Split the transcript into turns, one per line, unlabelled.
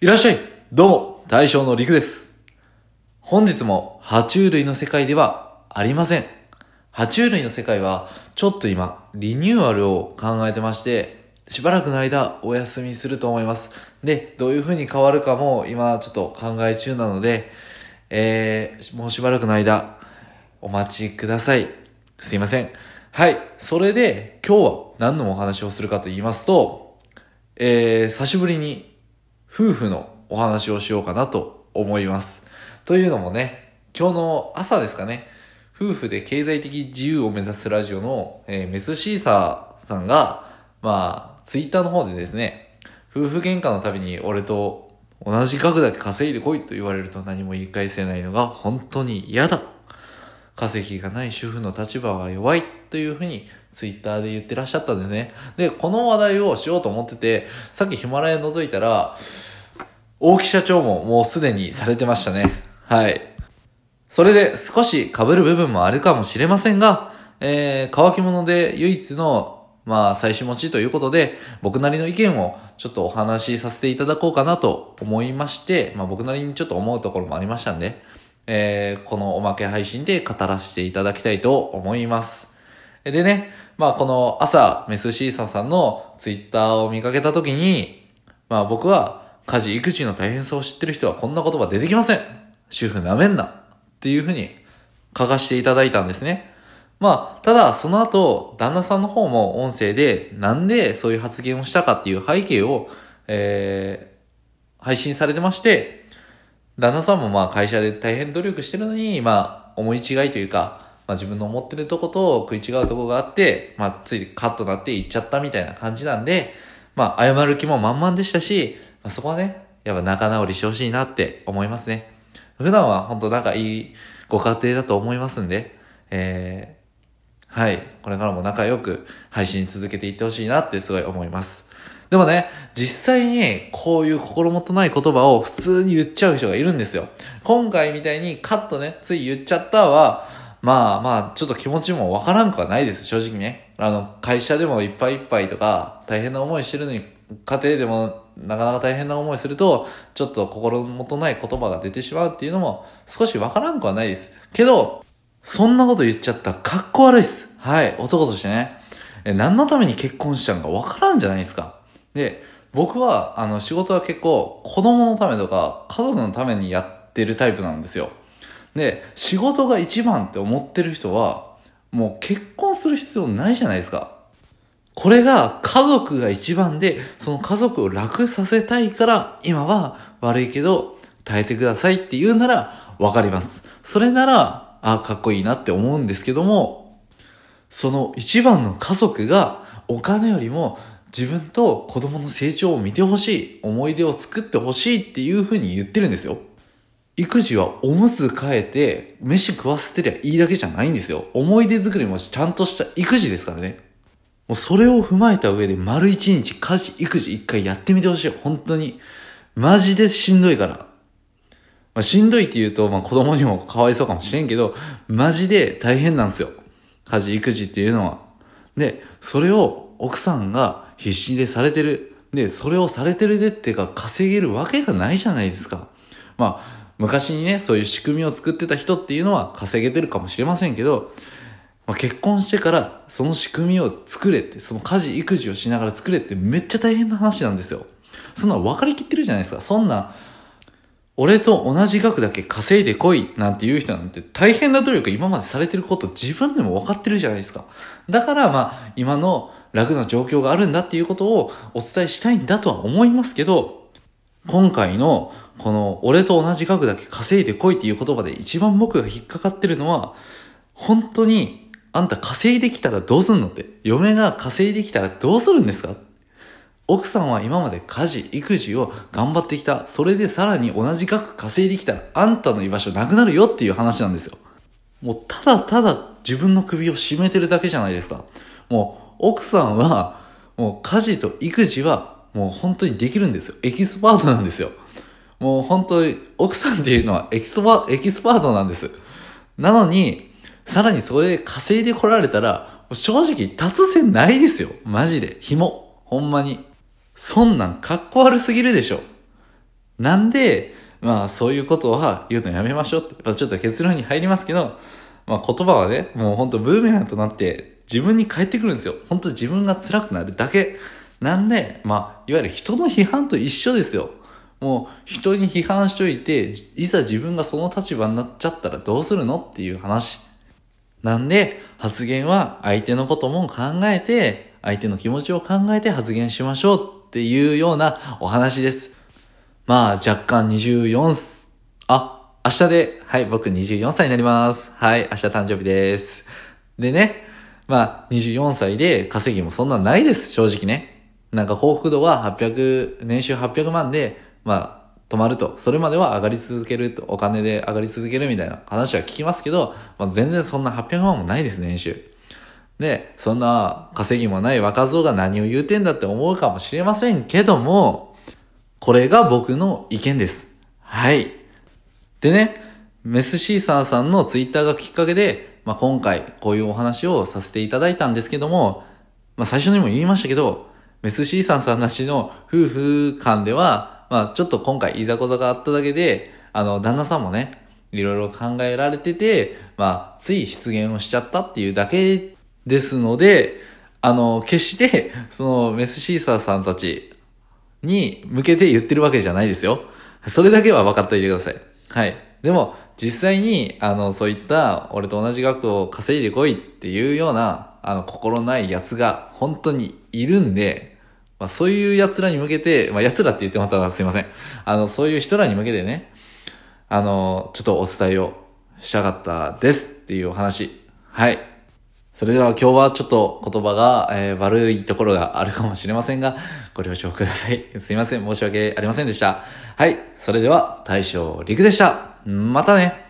いらっしゃいどうも、大将の陸です。本日も、爬虫類の世界ではありません。爬虫類の世界は、ちょっと今、リニューアルを考えてまして、しばらくの間、お休みすると思います。で、どういう風に変わるかも、今、ちょっと考え中なので、えー、もうしばらくの間、お待ちください。すいません。はい。それで、今日は何のお話をするかと言いますと、えー、久しぶりに夫婦のお話をしようかなと思います。というのもね、今日の朝ですかね、夫婦で経済的自由を目指すラジオの、えーメスシーサーさんが、まあ、ツイッターの方でですね、夫婦喧嘩のたびに俺と同じ額だけ稼いでこいと言われると何も言い返せないのが本当に嫌だ。稼ぎがない主婦の立場は弱いというふうにツイッターで言ってらっしゃったんですね。で、この話題をしようと思ってて、さっきヒマラヤ覗いたら、大木社長ももうすでにされてましたね。はい。それで少し被る部分もあるかもしれませんが、えー、乾き物で唯一の、まあ、最終持ちということで、僕なりの意見をちょっとお話しさせていただこうかなと思いまして、まあ僕なりにちょっと思うところもありましたんで、えー、このおまけ配信で語らせていただきたいと思います。でね、まあこの朝、メスシーサーさんのツイッターを見かけたときに、まあ僕は家事育児の大変さを知ってる人はこんな言葉出てきません。主婦なめんな。っていうふうに書かせていただいたんですね。まあ、ただその後、旦那さんの方も音声でなんでそういう発言をしたかっていう背景を、えー、配信されてまして、旦那さんもまあ会社で大変努力してるのに、まあ思い違いというか、まあ自分の思ってるとこと食い違うとこがあって、まあついカッとなって言っちゃったみたいな感じなんで、まあ謝る気も満々でしたし、まあ、そこはね、やっぱ仲直りしてほしいなって思いますね。普段は本当仲いいご家庭だと思いますんで、えー、はい、これからも仲良く配信続けていってほしいなってすごい思います。でもね、実際にこういう心もとない言葉を普通に言っちゃう人がいるんですよ。今回みたいにカットね、つい言っちゃったは、まあまあ、ちょっと気持ちもわからんくはないです、正直ね。あの、会社でもいっぱいいっぱいとか、大変な思いしてるのに、家庭でもなかなか大変な思いすると、ちょっと心もとない言葉が出てしまうっていうのも少しわからんくはないです。けど、そんなこと言っちゃったらかっこ悪いっす。はい、男としてね。え、何のために結婚したんかわからんじゃないですか。で、僕は、あの、仕事は結構、子供のためとか、家族のためにやってるタイプなんですよ。で、仕事が一番って思ってる人は、もう結婚する必要ないじゃないですか。これが家族が一番で、その家族を楽させたいから、今は悪いけど、耐えてくださいって言うなら、わかります。それなら、あ、かっこいいなって思うんですけども、その一番の家族が、お金よりも自分と子供の成長を見てほしい、思い出を作ってほしいっていうふうに言ってるんですよ。育児はおむつ変えて、飯食わせてりゃいいだけじゃないんですよ。思い出作りもちゃんとした育児ですからね。もうそれを踏まえた上で丸一日家事、育児一回やってみてほしい。本当に。マジでしんどいから。まあ、しんどいって言うと、まあ子供にもかわいそうかもしれんけど、マジで大変なんですよ。家事、育児っていうのは。で、それを奥さんが必死でされてる。で、それをされてるでっていうか稼げるわけがないじゃないですか。まあ、昔にね、そういう仕組みを作ってた人っていうのは稼げてるかもしれませんけど、まあ、結婚してからその仕組みを作れって、その家事、育児をしながら作れってめっちゃ大変な話なんですよ。そんな分かりきってるじゃないですか。そんな、俺と同じ額だけ稼いでこいなんて言う人なんて大変な努力今までされてること自分でも分かってるじゃないですか。だからまあ今の楽な状況があるんだっていうことをお伝えしたいんだとは思いますけど、今回のこの俺と同じ額だけ稼いでこいっていう言葉で一番僕が引っかかってるのは、本当にあんた稼いできたらどうすんのって？嫁が稼いできたらどうするんですか？奥さんは今まで家事、育児を頑張ってきた。それでさらに同じ額稼いできたら、あんたの居場所なくなるよっていう話なんですよ。もうただただ自分の首を絞めてるだけじゃないですか。もう奥さんは、もう家事と育児はもう本当にできるんですよ。エキスパートなんですよ。もう本当に奥さんっていうのはエキスパエキスパートなんです。なのに、さらにそれで稼いでこられたら、正直立つ瀬ないですよ。マジで。紐。ほんまに。そんなんかっこ悪すぎるでしょ。なんで、まあそういうことは言うのやめましょうって。まあ、ちょっと結論に入りますけど、まあ言葉はね、もうほんとブーメランとなって自分に返ってくるんですよ。本当自分が辛くなるだけ。なんで、まあ、いわゆる人の批判と一緒ですよ。もう人に批判しといて、いざ自分がその立場になっちゃったらどうするのっていう話。なんで、発言は相手のことも考えて、相手の気持ちを考えて発言しましょうっていうようなお話です。まあ、若干24、あ、明日で、はい、僕24歳になります。はい、明日誕生日です。でね、まあ、24歳で稼ぎもそんなないです、正直ね。なんか幸福度は800、年収800万で、まあ、止まると。それまでは上がり続けると。お金で上がり続けるみたいな話は聞きますけど、まあ、全然そんな800万もないです、年収。で、そんな稼ぎもない若造が何を言うてんだって思うかもしれませんけども、これが僕の意見です。はい。でね、メスシーサーさんのツイッターがきっかけで、まあ、今回こういうお話をさせていただいたんですけども、まあ、最初にも言いましたけど、メスシーサーさんたちの夫婦間では、まあ、ちょっと今回言いざこざがあっただけで、あの、旦那さんもね、いろいろ考えられてて、まあ、つい失言をしちゃったっていうだけですので、あの、決して、その、メスシーサーさんたちに向けて言ってるわけじゃないですよ。それだけは分かっておいてください。はい。でも、実際に、あの、そういった、俺と同じ額を稼いでこいっていうような、あの、心ない奴が、本当にいるんで、まあ、そういう奴らに向けて、まあ、奴らって言ってもらったすいません。あの、そういう人らに向けてね、あの、ちょっとお伝えをしたかったですっていうお話。はい。それでは今日はちょっと言葉が、えー、悪いところがあるかもしれませんが、ご了承ください。すいません。申し訳ありませんでした。はい。それでは、大将陸でした。またね。